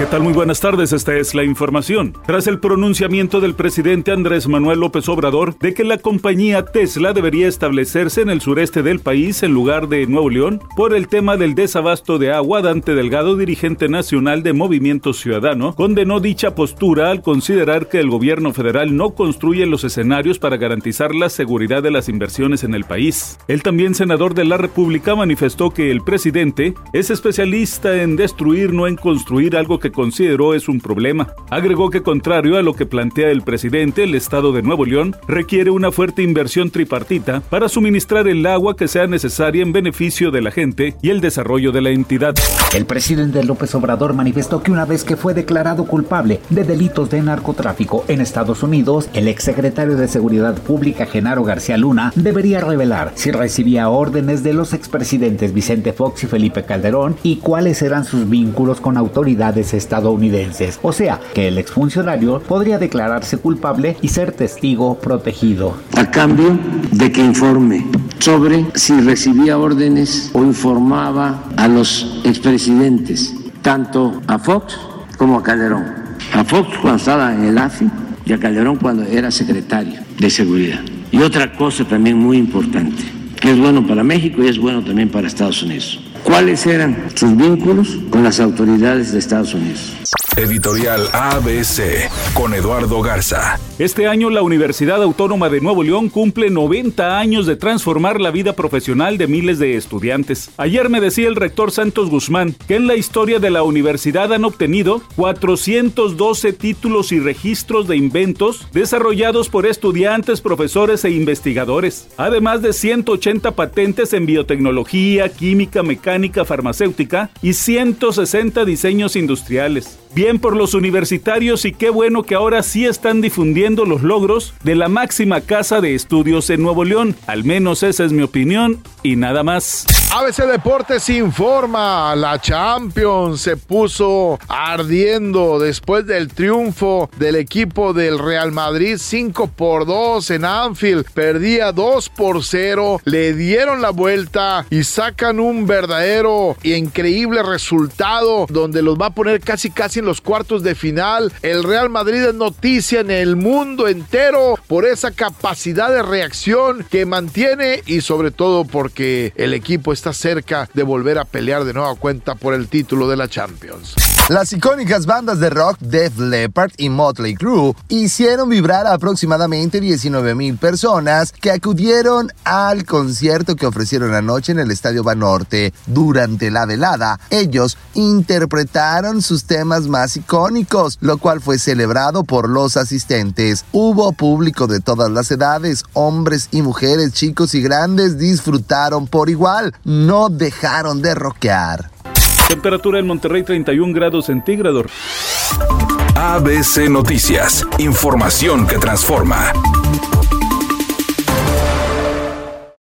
¿Qué tal? Muy buenas tardes, esta es la información. Tras el pronunciamiento del presidente Andrés Manuel López Obrador de que la compañía Tesla debería establecerse en el sureste del país en lugar de Nuevo León por el tema del desabasto de agua, Dante Delgado, dirigente nacional de Movimiento Ciudadano, condenó dicha postura al considerar que el gobierno federal no construye los escenarios para garantizar la seguridad de las inversiones en el país. El también senador de la República manifestó que el presidente es especialista en destruir, no en construir algo que consideró es un problema. Agregó que contrario a lo que plantea el presidente, el Estado de Nuevo León requiere una fuerte inversión tripartita para suministrar el agua que sea necesaria en beneficio de la gente y el desarrollo de la entidad. El presidente López Obrador manifestó que una vez que fue declarado culpable de delitos de narcotráfico en Estados Unidos, el exsecretario de Seguridad Pública Genaro García Luna debería revelar si recibía órdenes de los expresidentes Vicente Fox y Felipe Calderón y cuáles eran sus vínculos con autoridades estadounidenses. O sea, que el exfuncionario podría declararse culpable y ser testigo protegido. A cambio de que informe sobre si recibía órdenes o informaba a los expresidentes, tanto a Fox como a Calderón. A Fox cuando estaba en el AFI y a Calderón cuando era secretario de Seguridad. Y otra cosa también muy importante, que es bueno para México y es bueno también para Estados Unidos cuáles eran sus vínculos con las autoridades de Estados Unidos. Editorial ABC con Eduardo Garza. Este año la Universidad Autónoma de Nuevo León cumple 90 años de transformar la vida profesional de miles de estudiantes. Ayer me decía el rector Santos Guzmán que en la historia de la universidad han obtenido 412 títulos y registros de inventos desarrollados por estudiantes, profesores e investigadores, además de 180 patentes en biotecnología, química, mecánica, farmacéutica y 160 diseños industriales. Bien por los universitarios y qué bueno que ahora sí están difundiendo los logros de la máxima casa de estudios en Nuevo León. Al menos esa es mi opinión y nada más. ABC Deportes informa, la Champions se puso ardiendo después del triunfo del equipo del Real Madrid 5 por 2 en Anfield. Perdía 2 por 0, le dieron la vuelta y sacan un verdadero e increíble resultado donde los va a poner casi casi en los cuartos de final. El Real Madrid es noticia en el mundo entero por esa capacidad de reacción que mantiene y sobre todo porque el equipo está cerca de volver a pelear de nueva cuenta por el título de la Champions. Las icónicas bandas de rock Def Leppard y Motley Crue hicieron vibrar a aproximadamente 19 mil personas que acudieron al concierto que ofrecieron anoche en el Estadio Banorte. Durante la velada, ellos interpretaron sus temas más icónicos, lo cual fue celebrado por los asistentes. Hubo público de todas las edades, hombres y mujeres, chicos y grandes disfrutaron por igual, no dejaron de rockear. Temperatura en Monterrey 31 grados centígrados. ABC Noticias, información que transforma.